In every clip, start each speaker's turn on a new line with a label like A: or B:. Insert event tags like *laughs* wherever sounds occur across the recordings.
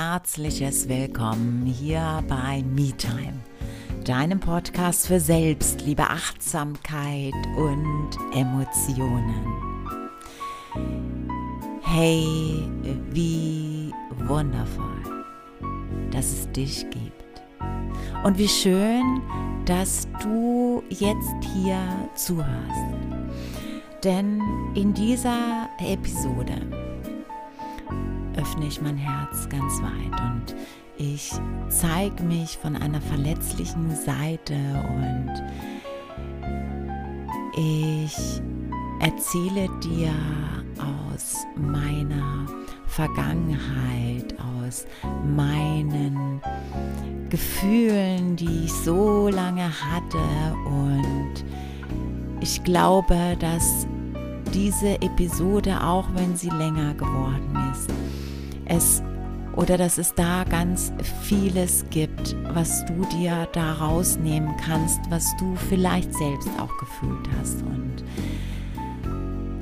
A: herzliches Willkommen hier bei MeTime, deinem Podcast für Selbstliebe, Achtsamkeit und Emotionen. Hey, wie wundervoll, dass es dich gibt. Und wie schön, dass du jetzt hier zuhörst. Denn in dieser Episode öffne ich mein Herz ganz weit und ich zeige mich von einer verletzlichen Seite und ich erzähle dir aus meiner Vergangenheit, aus meinen Gefühlen, die ich so lange hatte und ich glaube, dass diese Episode, auch wenn sie länger geworden ist, es oder dass es da ganz vieles gibt, was du dir da rausnehmen kannst, was du vielleicht selbst auch gefühlt hast. Und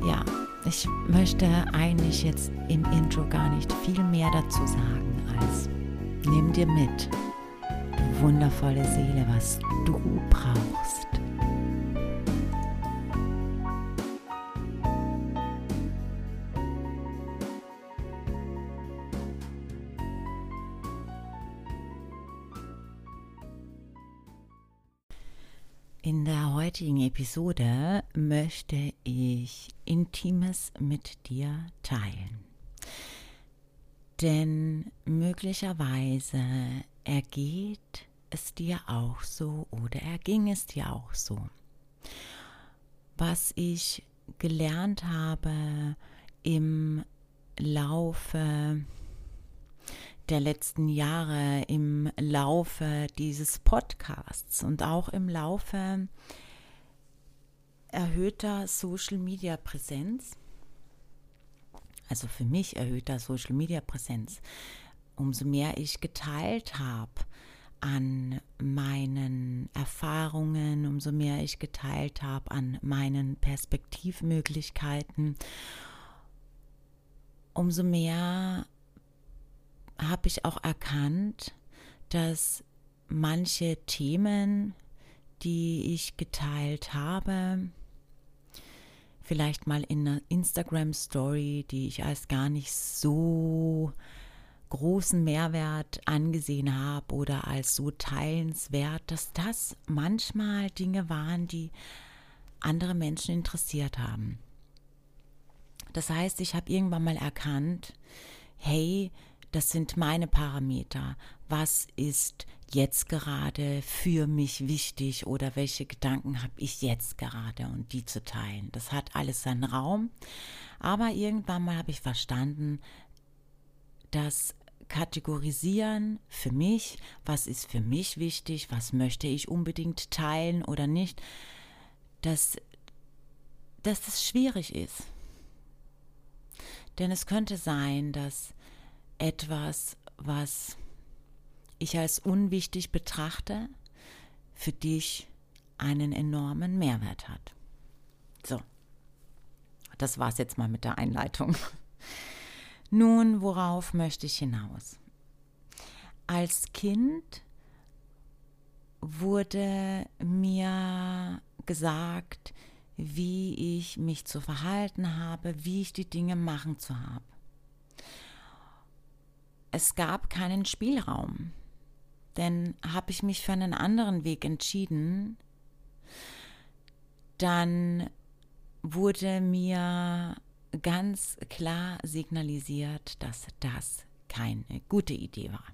A: ja, ich möchte eigentlich jetzt im Intro gar nicht viel mehr dazu sagen, als nimm dir mit, du wundervolle Seele, was du brauchst. Episode möchte ich Intimes mit dir teilen. Denn möglicherweise ergeht es dir auch so oder erging es dir auch so. Was ich gelernt habe im Laufe der letzten Jahre im Laufe dieses Podcasts und auch im Laufe erhöhter Social-Media-Präsenz, also für mich erhöhter Social-Media-Präsenz, umso mehr ich geteilt habe an meinen Erfahrungen, umso mehr ich geteilt habe an meinen Perspektivmöglichkeiten, umso mehr habe ich auch erkannt, dass manche Themen, die ich geteilt habe, vielleicht mal in einer Instagram Story, die ich als gar nicht so großen Mehrwert angesehen habe oder als so teilenswert, dass das manchmal Dinge waren, die andere Menschen interessiert haben. Das heißt, ich habe irgendwann mal erkannt, hey, das sind meine Parameter. Was ist jetzt gerade für mich wichtig oder welche Gedanken habe ich jetzt gerade und die zu teilen. Das hat alles seinen Raum. Aber irgendwann mal habe ich verstanden, dass Kategorisieren für mich, was ist für mich wichtig, was möchte ich unbedingt teilen oder nicht, dass, dass das schwierig ist. Denn es könnte sein, dass etwas, was ich als unwichtig betrachte, für dich einen enormen Mehrwert hat. So, das war's jetzt mal mit der Einleitung. *laughs* Nun, worauf möchte ich hinaus? Als Kind wurde mir gesagt, wie ich mich zu verhalten habe, wie ich die Dinge machen zu haben es gab keinen Spielraum. Denn habe ich mich für einen anderen Weg entschieden, dann wurde mir ganz klar signalisiert, dass das keine gute Idee war.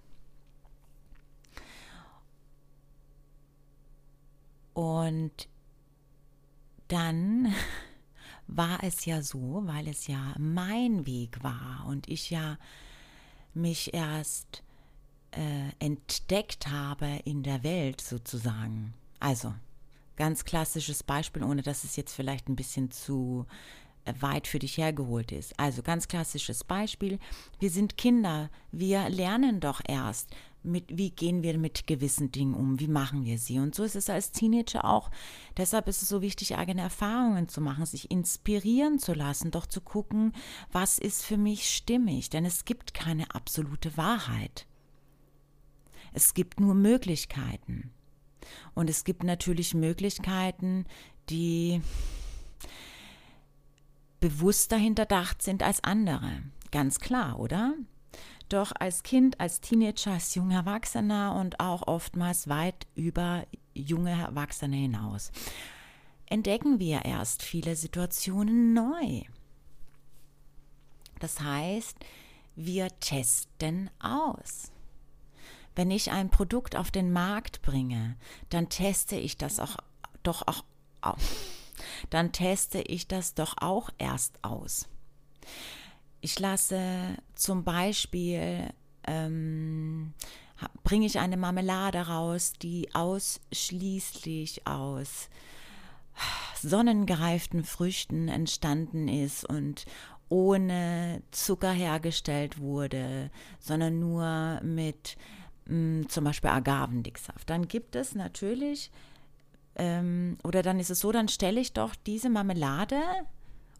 A: Und dann *laughs* war es ja so, weil es ja mein Weg war und ich ja mich erst äh, entdeckt habe in der Welt sozusagen. Also ganz klassisches Beispiel, ohne dass es jetzt vielleicht ein bisschen zu äh, weit für dich hergeholt ist. Also ganz klassisches Beispiel, wir sind Kinder, wir lernen doch erst, mit, wie gehen wir mit gewissen Dingen um, wie machen wir sie. Und so ist es als Teenager auch. Deshalb ist es so wichtig, eigene Erfahrungen zu machen, sich inspirieren zu lassen, doch zu gucken, was ist für mich stimmig. Denn es gibt keine absolute Wahrheit. Es gibt nur Möglichkeiten. Und es gibt natürlich Möglichkeiten, die bewusster hinterdacht sind als andere. Ganz klar, oder? Doch als Kind, als Teenager, als junger Erwachsener und auch oftmals weit über junge Erwachsene hinaus entdecken wir erst viele Situationen neu. Das heißt, wir testen aus. Wenn ich ein Produkt auf den Markt bringe, dann teste ich das auch doch auch, dann teste ich das doch auch erst aus. Ich lasse zum Beispiel, ähm, bringe ich eine Marmelade raus, die ausschließlich aus sonnengereiften Früchten entstanden ist und ohne Zucker hergestellt wurde, sondern nur mit mh, mm, zum Beispiel Agavendicksaft. Dann gibt es natürlich, ähm, oder dann ist es so, dann stelle ich doch diese Marmelade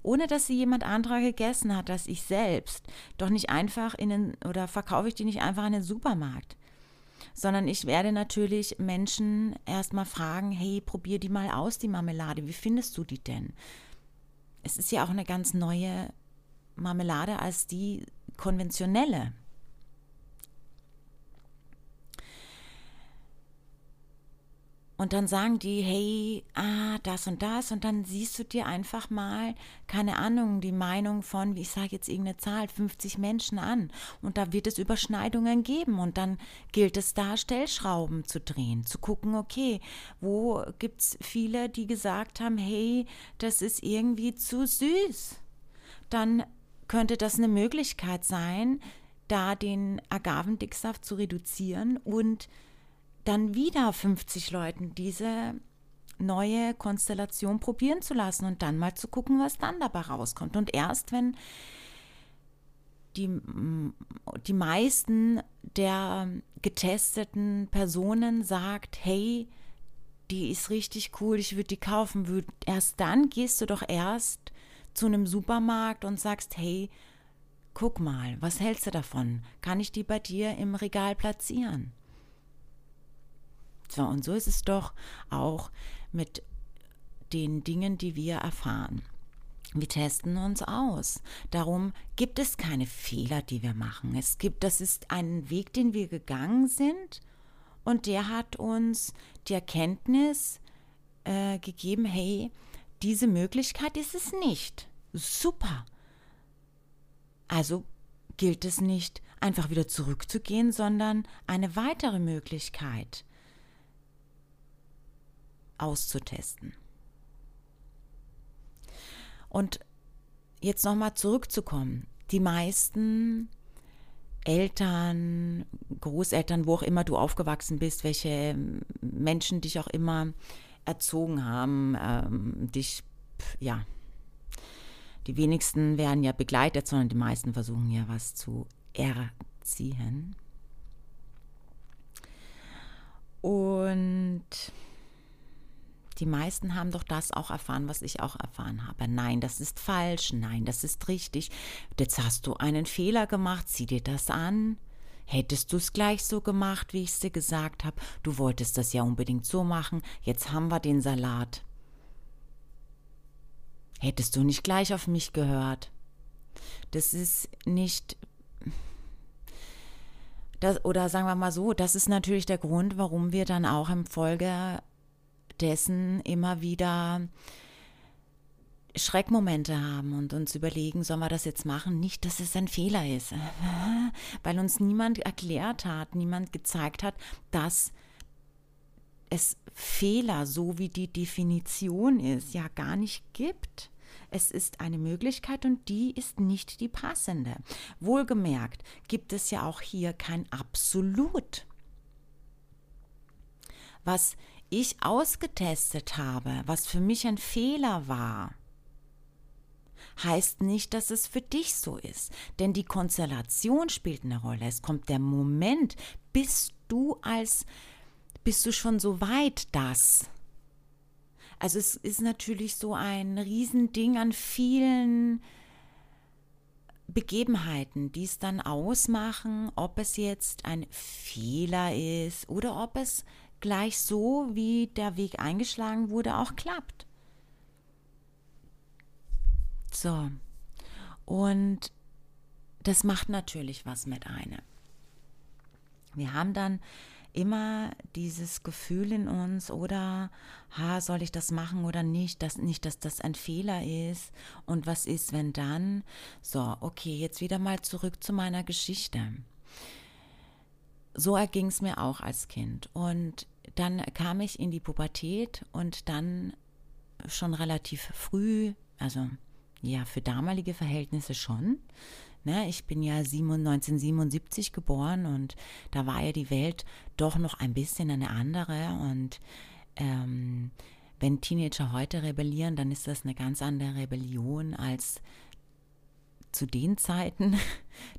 A: ohne dass sie jemand anderer gegessen hat als ich selbst, doch nicht einfach in den, oder verkaufe ich die nicht einfach in den Supermarkt, sondern ich werde natürlich Menschen erstmal fragen, hey, probier die mal aus, die Marmelade, wie findest du die denn? Es ist ja auch eine ganz neue Marmelade als die konventionelle. Und dann sagen die, hey, ah, das und das. Und dann siehst du dir einfach mal, keine Ahnung, die Meinung von, wie ich sage jetzt irgendeine Zahl, 50 Menschen an. Und da wird es Überschneidungen geben. Und dann gilt es da, Stellschrauben zu drehen, zu gucken, okay, wo gibt es viele, die gesagt haben, hey, das ist irgendwie zu süß. Dann könnte das eine Möglichkeit sein, da den Agavendicksaft zu reduzieren und dann wieder 50 Leuten diese neue Konstellation probieren zu lassen und dann mal zu gucken, was dann dabei rauskommt. Und erst wenn die, die meisten der getesteten Personen sagt, hey, die ist richtig cool, ich würde die kaufen, erst dann gehst du doch erst zu einem Supermarkt und sagst, hey, guck mal, was hältst du davon? Kann ich die bei dir im Regal platzieren? So, und so ist es doch auch mit den Dingen, die wir erfahren. Wir testen uns aus. Darum gibt es keine Fehler, die wir machen. Es gibt, das ist ein Weg, den wir gegangen sind und der hat uns die Erkenntnis äh, gegeben, hey, diese Möglichkeit ist es nicht. Super. Also gilt es nicht, einfach wieder zurückzugehen, sondern eine weitere Möglichkeit auszutesten. Und jetzt nochmal zurückzukommen. Die meisten Eltern, Großeltern, wo auch immer du aufgewachsen bist, welche Menschen dich auch immer erzogen haben, ähm, dich, ja, die wenigsten werden ja begleitet, sondern die meisten versuchen ja was zu erziehen. Und die meisten haben doch das auch erfahren, was ich auch erfahren habe. Nein, das ist falsch. Nein, das ist richtig. Jetzt hast du einen Fehler gemacht. Sieh dir das an. Hättest du es gleich so gemacht, wie ich es dir gesagt habe? Du wolltest das ja unbedingt so machen. Jetzt haben wir den Salat. Hättest du nicht gleich auf mich gehört? Das ist nicht. Das, oder sagen wir mal so, das ist natürlich der Grund, warum wir dann auch im Folge dessen immer wieder Schreckmomente haben und uns überlegen, sollen wir das jetzt machen? Nicht, dass es ein Fehler ist, *laughs* weil uns niemand erklärt hat, niemand gezeigt hat, dass es Fehler, so wie die Definition ist, ja gar nicht gibt. Es ist eine Möglichkeit und die ist nicht die passende. Wohlgemerkt gibt es ja auch hier kein Absolut. Was ich ausgetestet habe, was für mich ein Fehler war, heißt nicht, dass es für dich so ist. Denn die Konstellation spielt eine Rolle. Es kommt der Moment, bist du als, bist du schon so weit, das? Also es ist natürlich so ein Riesending an vielen Begebenheiten, die es dann ausmachen, ob es jetzt ein Fehler ist oder ob es gleich so, wie der Weg eingeschlagen wurde, auch klappt. So. Und das macht natürlich was mit einem. Wir haben dann immer dieses Gefühl in uns oder ha, soll ich das machen oder nicht, dass nicht, dass das ein Fehler ist und was ist, wenn dann? So, okay, jetzt wieder mal zurück zu meiner Geschichte. So erging es mir auch als Kind und dann kam ich in die Pubertät und dann schon relativ früh, also ja, für damalige Verhältnisse schon, Ne, ich bin ja 1977 geboren und da war ja die Welt doch noch ein bisschen eine andere. Und ähm, wenn Teenager heute rebellieren, dann ist das eine ganz andere Rebellion als zu den Zeiten. *laughs*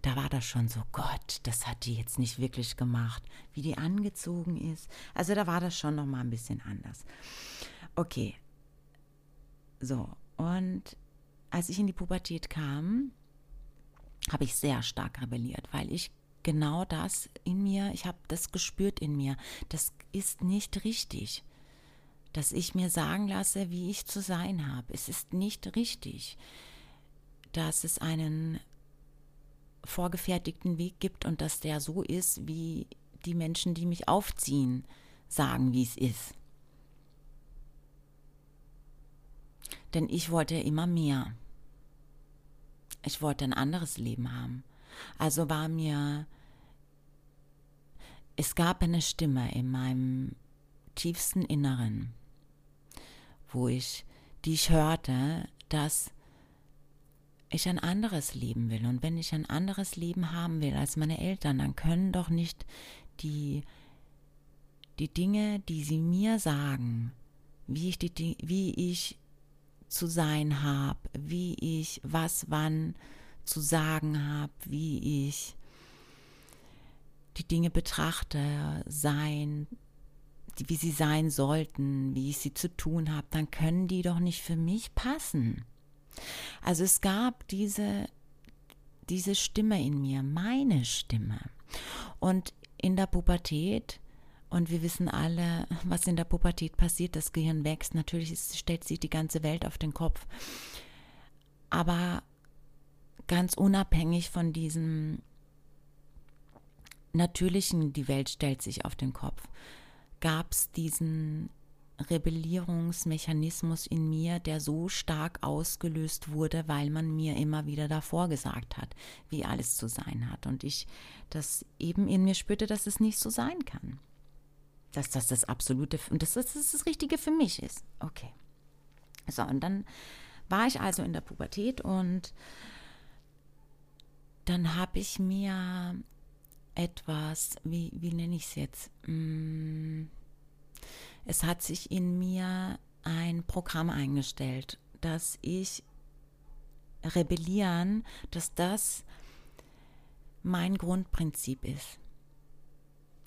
A: Da war das schon so, Gott, das hat die jetzt nicht wirklich gemacht, wie die angezogen ist. Also da war das schon noch mal ein bisschen anders. Okay, so und als ich in die Pubertät kam, habe ich sehr stark rebelliert, weil ich genau das in mir, ich habe das gespürt in mir, das ist nicht richtig, dass ich mir sagen lasse, wie ich zu sein habe. Es ist nicht richtig, dass es einen vorgefertigten Weg gibt und dass der so ist, wie die Menschen, die mich aufziehen, sagen, wie es ist. Denn ich wollte immer mehr ich wollte ein anderes Leben haben. Also war mir, es gab eine Stimme in meinem tiefsten Inneren, wo ich, die ich hörte, dass ich ein anderes Leben will. Und wenn ich ein anderes Leben haben will als meine Eltern, dann können doch nicht die, die Dinge, die sie mir sagen, wie ich, die, wie ich zu sein habe, wie ich was wann zu sagen habe, wie ich die Dinge betrachte, sein, wie sie sein sollten, wie ich sie zu tun habe, dann können die doch nicht für mich passen. Also es gab diese, diese Stimme in mir, meine Stimme. Und in der Pubertät und wir wissen alle, was in der Pubertät passiert. Das Gehirn wächst. Natürlich stellt sich die ganze Welt auf den Kopf. Aber ganz unabhängig von diesem natürlichen, die Welt stellt sich auf den Kopf, gab es diesen Rebellierungsmechanismus in mir, der so stark ausgelöst wurde, weil man mir immer wieder davor gesagt hat, wie alles zu sein hat. Und ich das eben in mir spürte, dass es nicht so sein kann dass das das absolute und dass das das Richtige für mich ist. Okay. So, und dann war ich also in der Pubertät und dann habe ich mir etwas, wie, wie nenne ich es jetzt? Mm, es hat sich in mir ein Programm eingestellt, dass ich rebellieren, dass das mein Grundprinzip ist.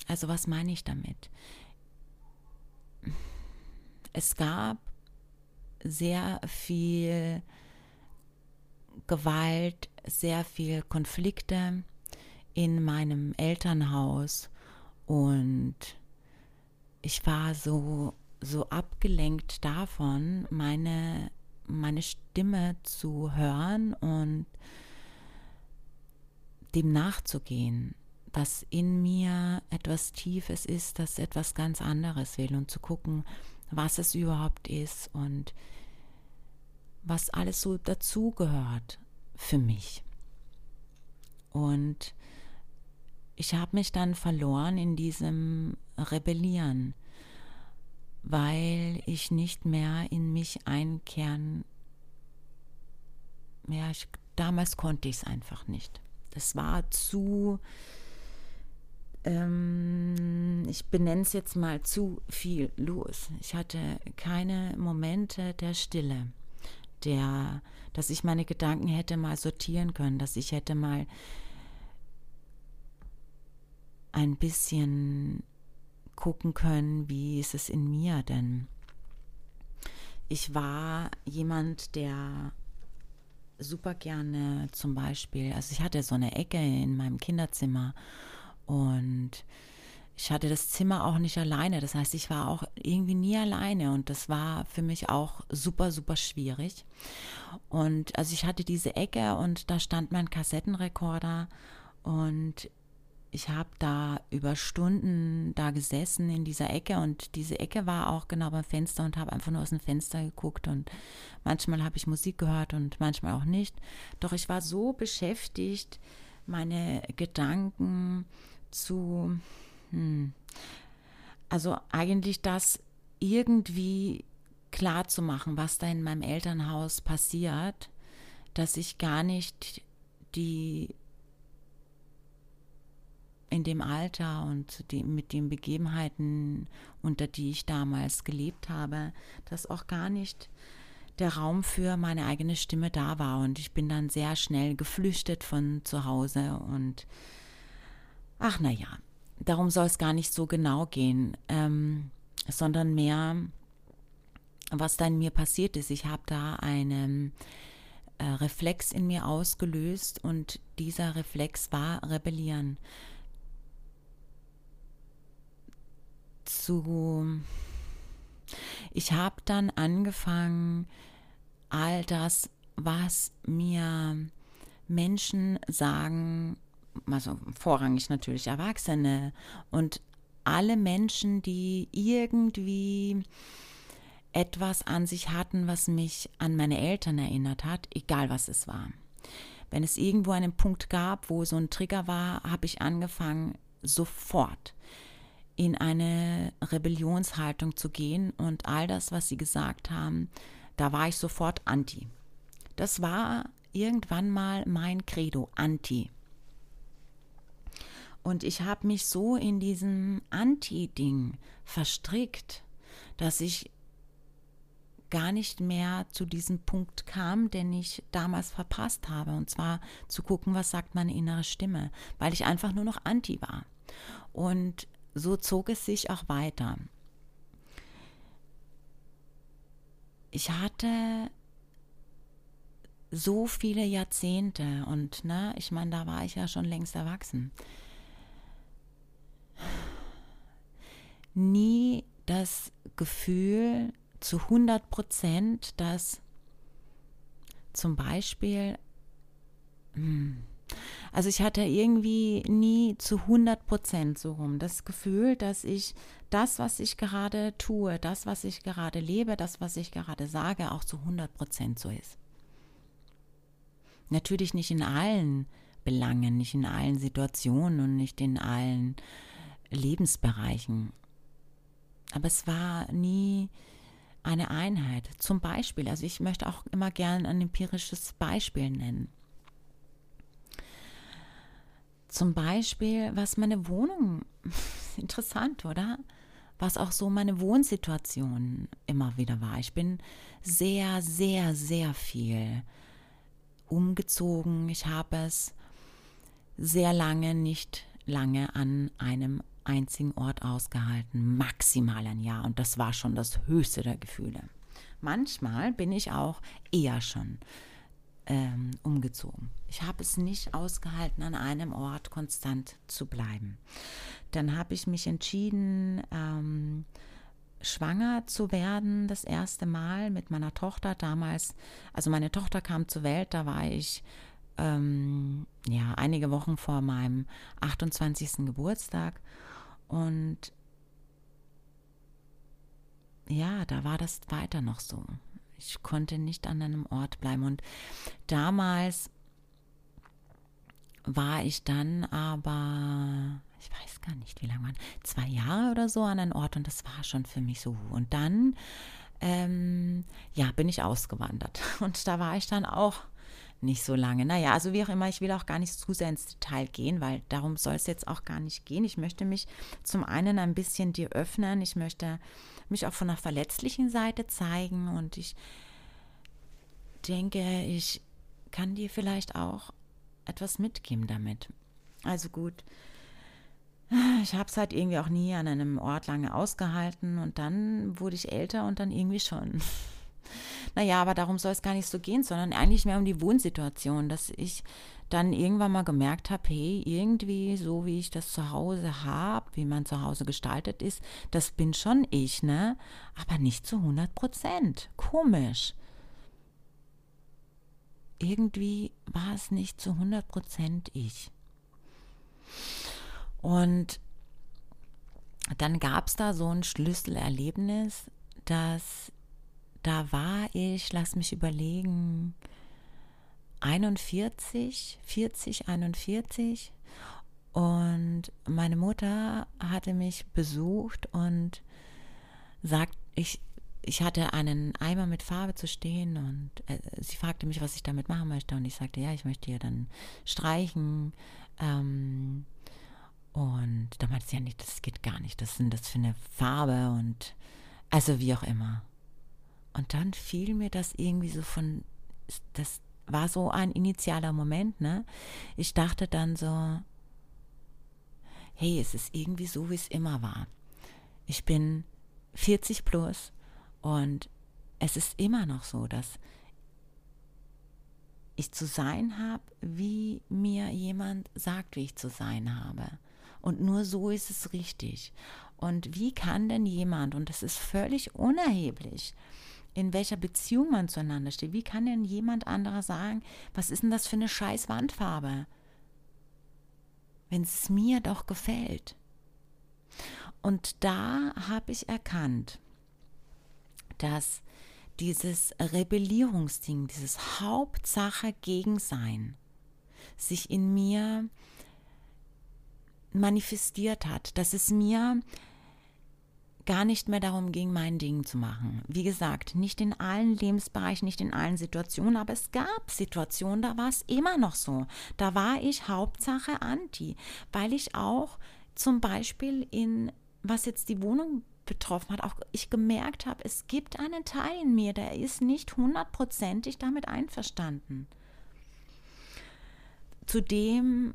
A: Also was meine ich damit? Es gab sehr viel Gewalt, sehr viel Konflikte in meinem Elternhaus und ich war so so abgelenkt davon, meine meine Stimme zu hören und dem nachzugehen dass in mir etwas Tiefes ist, das etwas ganz anderes will und zu gucken, was es überhaupt ist und was alles so dazugehört für mich. Und ich habe mich dann verloren in diesem Rebellieren, weil ich nicht mehr in mich einkehren, ja, ich, damals konnte ich es einfach nicht. Das war zu, ähm, ich benenne es jetzt mal zu viel los. Ich hatte keine Momente der Stille, der, dass ich meine Gedanken hätte mal sortieren können, dass ich hätte mal ein bisschen gucken können, wie ist es in mir, denn ich war jemand, der super gerne zum Beispiel, also ich hatte so eine Ecke in meinem Kinderzimmer und ich hatte das Zimmer auch nicht alleine. Das heißt, ich war auch irgendwie nie alleine und das war für mich auch super, super schwierig. Und also ich hatte diese Ecke und da stand mein Kassettenrekorder und ich habe da über Stunden da gesessen in dieser Ecke und diese Ecke war auch genau beim Fenster und habe einfach nur aus dem Fenster geguckt und manchmal habe ich Musik gehört und manchmal auch nicht. Doch ich war so beschäftigt, meine Gedanken zu, hm, also eigentlich das irgendwie klar zu machen, was da in meinem Elternhaus passiert, dass ich gar nicht die in dem Alter und die, mit den Begebenheiten, unter die ich damals gelebt habe, dass auch gar nicht der Raum für meine eigene Stimme da war. Und ich bin dann sehr schnell geflüchtet von zu Hause. Und ach naja, darum soll es gar nicht so genau gehen, ähm, sondern mehr, was da in mir passiert ist. Ich habe da einen äh, Reflex in mir ausgelöst und dieser Reflex war Rebellieren. Zu. Ich habe dann angefangen, all das, was mir Menschen sagen, also vorrangig natürlich Erwachsene und alle Menschen, die irgendwie etwas an sich hatten, was mich an meine Eltern erinnert hat, egal was es war. Wenn es irgendwo einen Punkt gab, wo so ein Trigger war, habe ich angefangen, sofort in eine Rebellionshaltung zu gehen und all das, was sie gesagt haben, da war ich sofort anti. Das war irgendwann mal mein Credo, anti. Und ich habe mich so in diesem Anti-Ding verstrickt, dass ich gar nicht mehr zu diesem Punkt kam, den ich damals verpasst habe. Und zwar zu gucken, was sagt meine innere Stimme, weil ich einfach nur noch anti war. Und so zog es sich auch weiter. Ich hatte so viele Jahrzehnte und ne, ich meine, da war ich ja schon längst erwachsen. Nie das Gefühl zu 100 Prozent, dass zum Beispiel, hm, also ich hatte irgendwie nie zu 100 Prozent so rum das Gefühl, dass ich das, was ich gerade tue, das, was ich gerade lebe, das, was ich gerade sage, auch zu 100 Prozent so ist. Natürlich nicht in allen Belangen, nicht in allen Situationen und nicht in allen Lebensbereichen. Aber es war nie eine Einheit. Zum Beispiel, also ich möchte auch immer gerne ein empirisches Beispiel nennen. Zum Beispiel, was meine Wohnung, *laughs* interessant, oder? Was auch so meine Wohnsituation immer wieder war. Ich bin sehr, sehr, sehr viel umgezogen. Ich habe es sehr lange, nicht lange an einem einzigen Ort ausgehalten, maximal ein Jahr. Und das war schon das höchste der Gefühle. Manchmal bin ich auch eher schon ähm, umgezogen. Ich habe es nicht ausgehalten, an einem Ort konstant zu bleiben. Dann habe ich mich entschieden, ähm, schwanger zu werden, das erste Mal mit meiner Tochter damals. Also meine Tochter kam zur Welt, da war ich ähm, ja einige Wochen vor meinem 28. Geburtstag und ja, da war das weiter noch so. Ich konnte nicht an einem Ort bleiben. Und damals war ich dann aber, ich weiß gar nicht, wie lange waren, zwei Jahre oder so an einem Ort und das war schon für mich so. Und dann, ähm, ja, bin ich ausgewandert. *laughs* Und da war ich dann auch nicht so lange. Naja, also wie auch immer, ich will auch gar nicht zu sehr ins Detail gehen, weil darum soll es jetzt auch gar nicht gehen. Ich möchte mich zum einen ein bisschen dir öffnen. Ich möchte mich auch von der verletzlichen Seite zeigen und ich denke, ich kann dir vielleicht auch etwas mitgeben damit. Also gut. ich habe es halt irgendwie auch nie an einem Ort lange ausgehalten und dann wurde ich älter und dann irgendwie schon. Naja, aber darum soll es gar nicht so gehen, sondern eigentlich mehr um die Wohnsituation, dass ich dann irgendwann mal gemerkt habe, hey, irgendwie so wie ich das zu Hause habe, wie man zu Hause gestaltet ist, das bin schon ich, ne? Aber nicht zu 100 Prozent. Komisch. Irgendwie war es nicht zu 100 Prozent ich. Und dann gab es da so ein Schlüsselerlebnis, dass da war ich, lass mich überlegen, 41, 40, 41 und meine Mutter hatte mich besucht und sagt, ich, ich hatte einen Eimer mit Farbe zu stehen und äh, sie fragte mich, was ich damit machen möchte und ich sagte, ja, ich möchte hier dann streichen. Ähm, und da meinte sie ja nicht, das geht gar nicht, das sind das für eine Farbe und also wie auch immer. Und dann fiel mir das irgendwie so von, das war so ein initialer Moment, ne? Ich dachte dann so, hey, es ist irgendwie so, wie es immer war. Ich bin 40 plus und es ist immer noch so, dass ich zu sein habe, wie mir jemand sagt, wie ich zu sein habe. Und nur so ist es richtig. Und wie kann denn jemand, und das ist völlig unerheblich, in welcher Beziehung man zueinander steht. Wie kann denn jemand anderer sagen, was ist denn das für eine scheiß Wandfarbe? Wenn es mir doch gefällt. Und da habe ich erkannt, dass dieses Rebellierungsding, dieses Hauptsache Gegensein sich in mir manifestiert hat, dass es mir gar nicht mehr darum ging, mein Ding zu machen. Wie gesagt, nicht in allen Lebensbereichen, nicht in allen Situationen, aber es gab Situationen, da war es immer noch so. Da war ich Hauptsache Anti, weil ich auch zum Beispiel in, was jetzt die Wohnung betroffen hat, auch ich gemerkt habe, es gibt einen Teil in mir, der ist nicht hundertprozentig damit einverstanden. Zu dem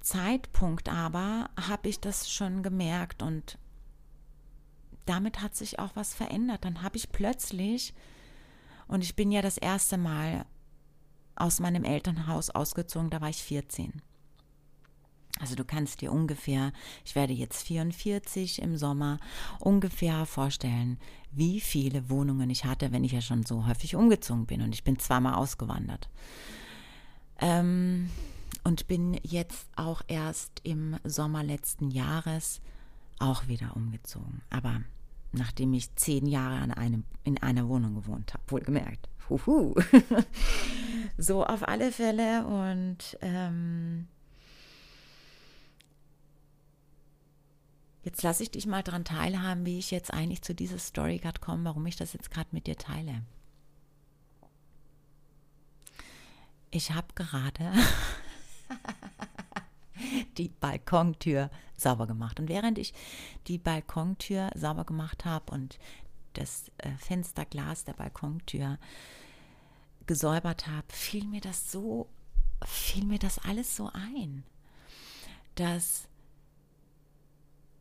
A: Zeitpunkt aber habe ich das schon gemerkt und damit hat sich auch was verändert. Dann habe ich plötzlich, und ich bin ja das erste Mal aus meinem Elternhaus ausgezogen, da war ich 14. Also du kannst dir ungefähr, ich werde jetzt 44 im Sommer, ungefähr vorstellen, wie viele Wohnungen ich hatte, wenn ich ja schon so häufig umgezogen bin. Und ich bin zweimal ausgewandert. Ähm, und bin jetzt auch erst im Sommer letzten Jahres auch wieder umgezogen. Aber nachdem ich zehn Jahre an einem, in einer Wohnung gewohnt habe, wohlgemerkt. Huhu. *laughs* so auf alle Fälle und ähm, jetzt lasse ich dich mal daran teilhaben, wie ich jetzt eigentlich zu dieser Story gerade komme, warum ich das jetzt gerade mit dir teile. Ich habe gerade *laughs* *laughs* die Balkontür sauber gemacht. Und während ich die Balkontür sauber gemacht habe und das äh, Fensterglas der Balkontür gesäubert habe, fiel mir das so, fiel mir das alles so ein, dass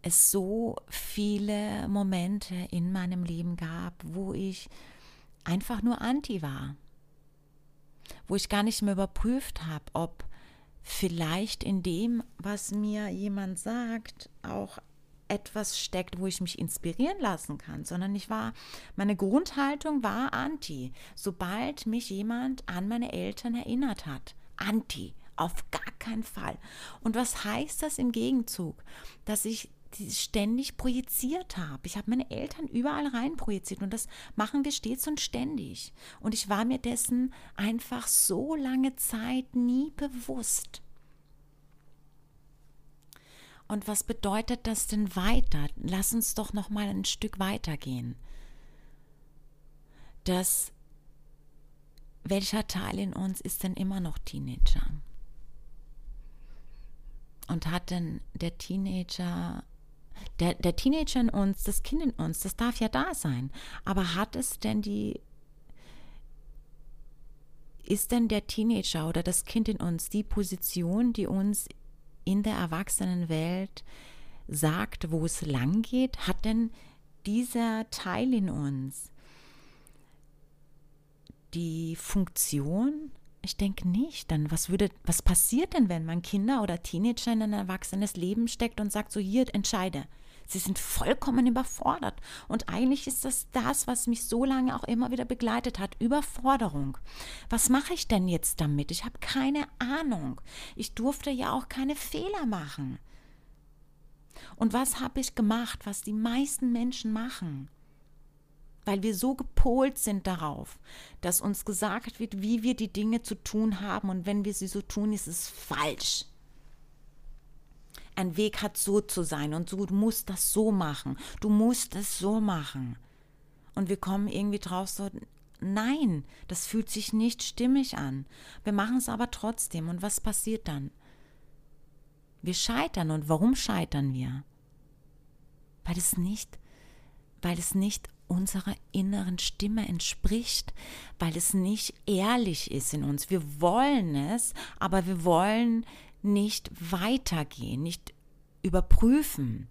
A: es so viele Momente in meinem Leben gab, wo ich einfach nur anti war, wo ich gar nicht mehr überprüft habe, ob vielleicht in dem, was mir jemand sagt, auch etwas steckt, wo ich mich inspirieren lassen kann, sondern ich war, meine Grundhaltung war anti. Sobald mich jemand an meine Eltern erinnert hat, anti, auf gar keinen Fall. Und was heißt das im Gegenzug? Dass ich ständig projiziert habe. Ich habe meine Eltern überall rein projiziert und das machen wir stets und ständig. Und ich war mir dessen einfach so lange Zeit nie bewusst. Und was bedeutet das denn weiter? Lass uns doch noch mal ein Stück weitergehen. Das welcher Teil in uns ist denn immer noch Teenager? Und hat denn der Teenager der, der Teenager in uns, das Kind in uns, das darf ja da sein. Aber hat es denn die, ist denn der Teenager oder das Kind in uns die Position, die uns in der Erwachsenenwelt sagt, wo es lang geht? Hat denn dieser Teil in uns die Funktion? Ich denke nicht. Dann was würde, was passiert denn, wenn man Kinder oder Teenager in ein erwachsenes Leben steckt und sagt, so hier entscheide. Sie sind vollkommen überfordert. Und eigentlich ist das das, was mich so lange auch immer wieder begleitet hat. Überforderung. Was mache ich denn jetzt damit? Ich habe keine Ahnung. Ich durfte ja auch keine Fehler machen. Und was habe ich gemacht, was die meisten Menschen machen? Weil wir so gepolt sind darauf, dass uns gesagt wird, wie wir die Dinge zu tun haben. Und wenn wir sie so tun, ist es falsch ein Weg hat so zu sein und du musst das so machen, du musst es so machen. Und wir kommen irgendwie drauf so, nein, das fühlt sich nicht stimmig an. Wir machen es aber trotzdem. Und was passiert dann? Wir scheitern. Und warum scheitern wir? Weil es nicht, weil es nicht unserer inneren Stimme entspricht, weil es nicht ehrlich ist in uns. Wir wollen es, aber wir wollen nicht weitergehen, nicht überprüfen,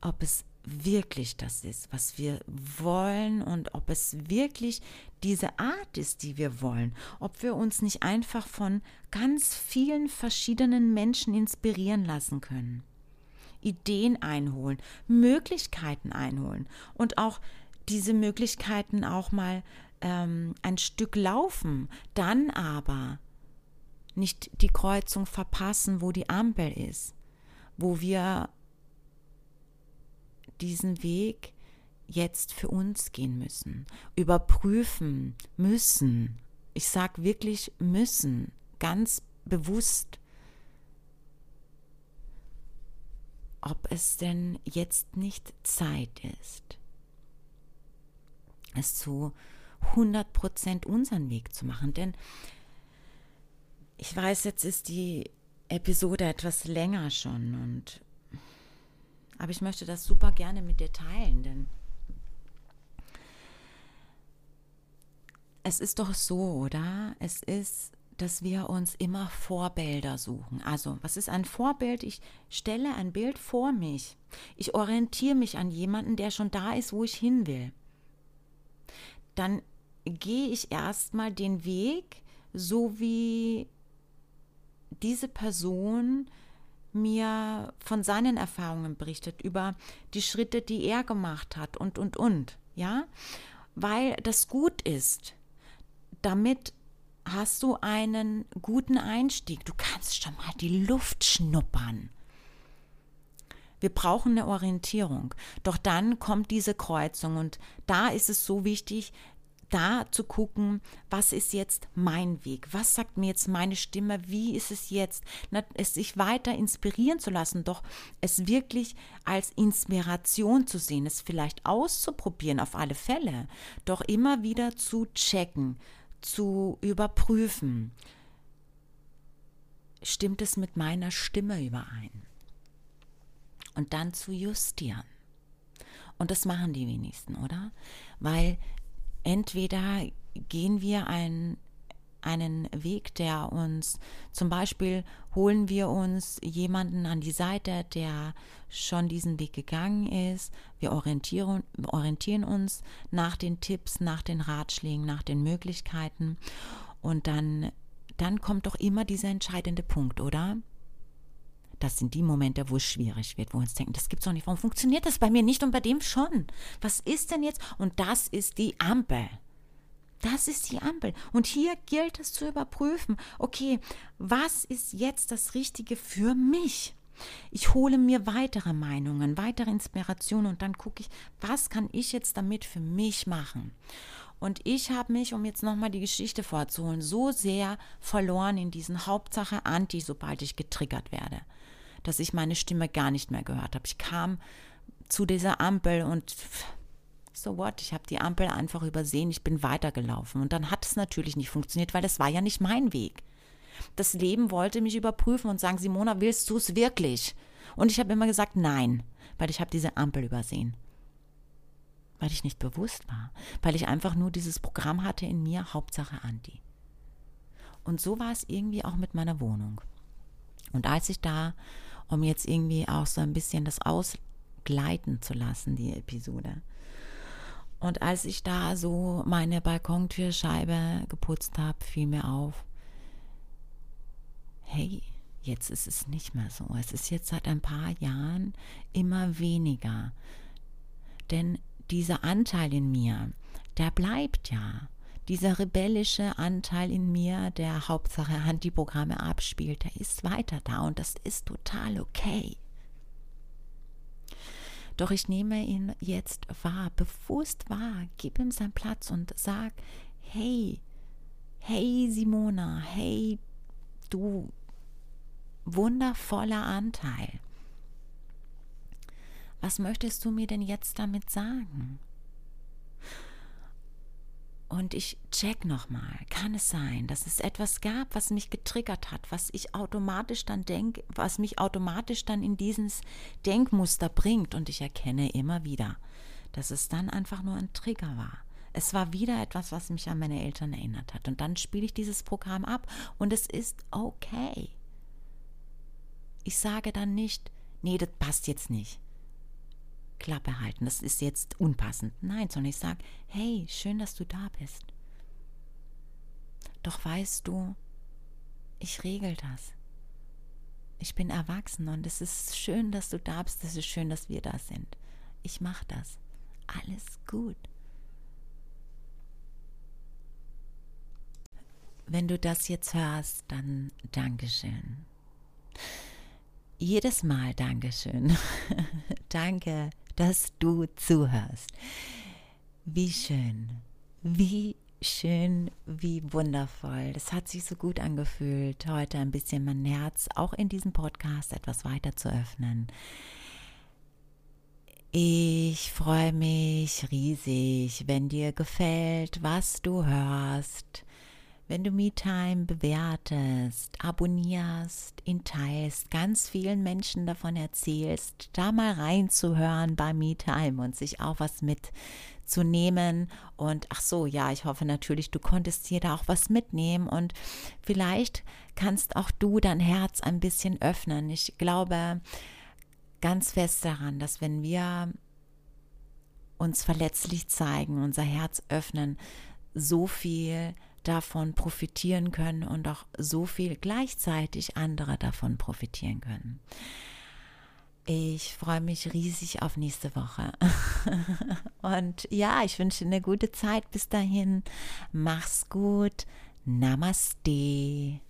A: ob es wirklich das ist, was wir wollen und ob es wirklich diese Art ist, die wir wollen, ob wir uns nicht einfach von ganz vielen verschiedenen Menschen inspirieren lassen können. Ideen einholen, Möglichkeiten einholen und auch diese Möglichkeiten auch mal ähm, ein Stück laufen, dann aber nicht die Kreuzung verpassen, wo die Ampel ist, wo wir diesen Weg jetzt für uns gehen müssen, überprüfen müssen. Ich sage wirklich müssen, ganz bewusst, ob es denn jetzt nicht Zeit ist, es zu 100% unseren Weg zu machen. Denn ich weiß, jetzt ist die Episode etwas länger schon und aber ich möchte das super gerne mit dir teilen, denn es ist doch so, oder? Es ist, dass wir uns immer Vorbilder suchen. Also, was ist ein Vorbild? Ich stelle ein Bild vor mich. Ich orientiere mich an jemanden, der schon da ist, wo ich hin will. Dann gehe ich erstmal den Weg, so wie diese Person mir von seinen Erfahrungen berichtet, über die Schritte, die er gemacht hat und, und, und, ja, weil das gut ist. Damit hast du einen guten Einstieg. Du kannst schon mal die Luft schnuppern. Wir brauchen eine Orientierung. Doch dann kommt diese Kreuzung und da ist es so wichtig, da zu gucken, was ist jetzt mein Weg? Was sagt mir jetzt meine Stimme? Wie ist es jetzt? Es sich weiter inspirieren zu lassen, doch es wirklich als Inspiration zu sehen, es vielleicht auszuprobieren auf alle Fälle, doch immer wieder zu checken, zu überprüfen. Stimmt es mit meiner Stimme überein? Und dann zu justieren. Und das machen die wenigsten, oder? Weil entweder gehen wir einen, einen Weg, der uns zum Beispiel holen wir uns jemanden an die Seite, der schon diesen Weg gegangen ist. Wir orientieren, orientieren uns nach den Tipps, nach den Ratschlägen, nach den Möglichkeiten. Und dann, dann kommt doch immer dieser entscheidende Punkt, oder? Das sind die Momente, wo es schwierig wird, wo wir uns denken, das gibt's doch nicht. Warum funktioniert das bei mir nicht und bei dem schon? Was ist denn jetzt? Und das ist die Ampel. Das ist die Ampel. Und hier gilt es zu überprüfen, okay, was ist jetzt das Richtige für mich? Ich hole mir weitere Meinungen, weitere Inspirationen und dann gucke ich, was kann ich jetzt damit für mich machen? Und ich habe mich, um jetzt nochmal die Geschichte vorzuholen, so sehr verloren in diesen Hauptsache Anti, sobald ich getriggert werde dass ich meine Stimme gar nicht mehr gehört habe. Ich kam zu dieser Ampel und so what, ich habe die Ampel einfach übersehen, ich bin weitergelaufen. Und dann hat es natürlich nicht funktioniert, weil das war ja nicht mein Weg. Das Leben wollte mich überprüfen und sagen, Simona, willst du es wirklich? Und ich habe immer gesagt, nein, weil ich habe diese Ampel übersehen. Weil ich nicht bewusst war, weil ich einfach nur dieses Programm hatte in mir, Hauptsache Anti. Und so war es irgendwie auch mit meiner Wohnung. Und als ich da um jetzt irgendwie auch so ein bisschen das ausgleiten zu lassen, die Episode. Und als ich da so meine Balkontürscheibe geputzt habe, fiel mir auf, hey, jetzt ist es nicht mehr so. Es ist jetzt seit ein paar Jahren immer weniger. Denn dieser Anteil in mir, der bleibt ja. Dieser rebellische Anteil in mir, der Hauptsache Antiprogramme abspielt, der ist weiter da und das ist total okay. Doch ich nehme ihn jetzt wahr, bewusst wahr, gib ihm seinen Platz und sag, hey, hey Simona, hey du wundervoller Anteil. Was möchtest du mir denn jetzt damit sagen? Und ich check nochmal, kann es sein, dass es etwas gab, was mich getriggert hat, was ich automatisch dann denke, was mich automatisch dann in dieses Denkmuster bringt und ich erkenne immer wieder, dass es dann einfach nur ein Trigger war. Es war wieder etwas, was mich an meine Eltern erinnert hat. Und dann spiele ich dieses Programm ab und es ist okay. Ich sage dann nicht, nee, das passt jetzt nicht. Klappe halten, das ist jetzt unpassend. Nein, sondern ich sage, hey, schön, dass du da bist. Doch weißt du, ich regel das. Ich bin erwachsen und es ist schön, dass du da bist, es ist schön, dass wir da sind. Ich mache das. Alles gut. Wenn du das jetzt hörst, dann Dankeschön. Jedes Mal Dankeschön. *laughs* Danke dass du zuhörst. Wie schön, wie schön, wie wundervoll. Das hat sich so gut angefühlt, heute ein bisschen mein Herz auch in diesem Podcast etwas weiter zu öffnen. Ich freue mich riesig, wenn dir gefällt, was du hörst wenn du MeTime bewertest, abonnierst, ihn teilst, ganz vielen Menschen davon erzählst, da mal reinzuhören bei MeTime und sich auch was mitzunehmen. Und ach so, ja, ich hoffe natürlich, du konntest hier da auch was mitnehmen und vielleicht kannst auch du dein Herz ein bisschen öffnen. Ich glaube ganz fest daran, dass wenn wir uns verletzlich zeigen, unser Herz öffnen, so viel davon profitieren können und auch so viel gleichzeitig andere davon profitieren können. Ich freue mich riesig auf nächste Woche. *laughs* Und ja, ich wünsche eine gute Zeit bis dahin. Mach's gut. Namaste.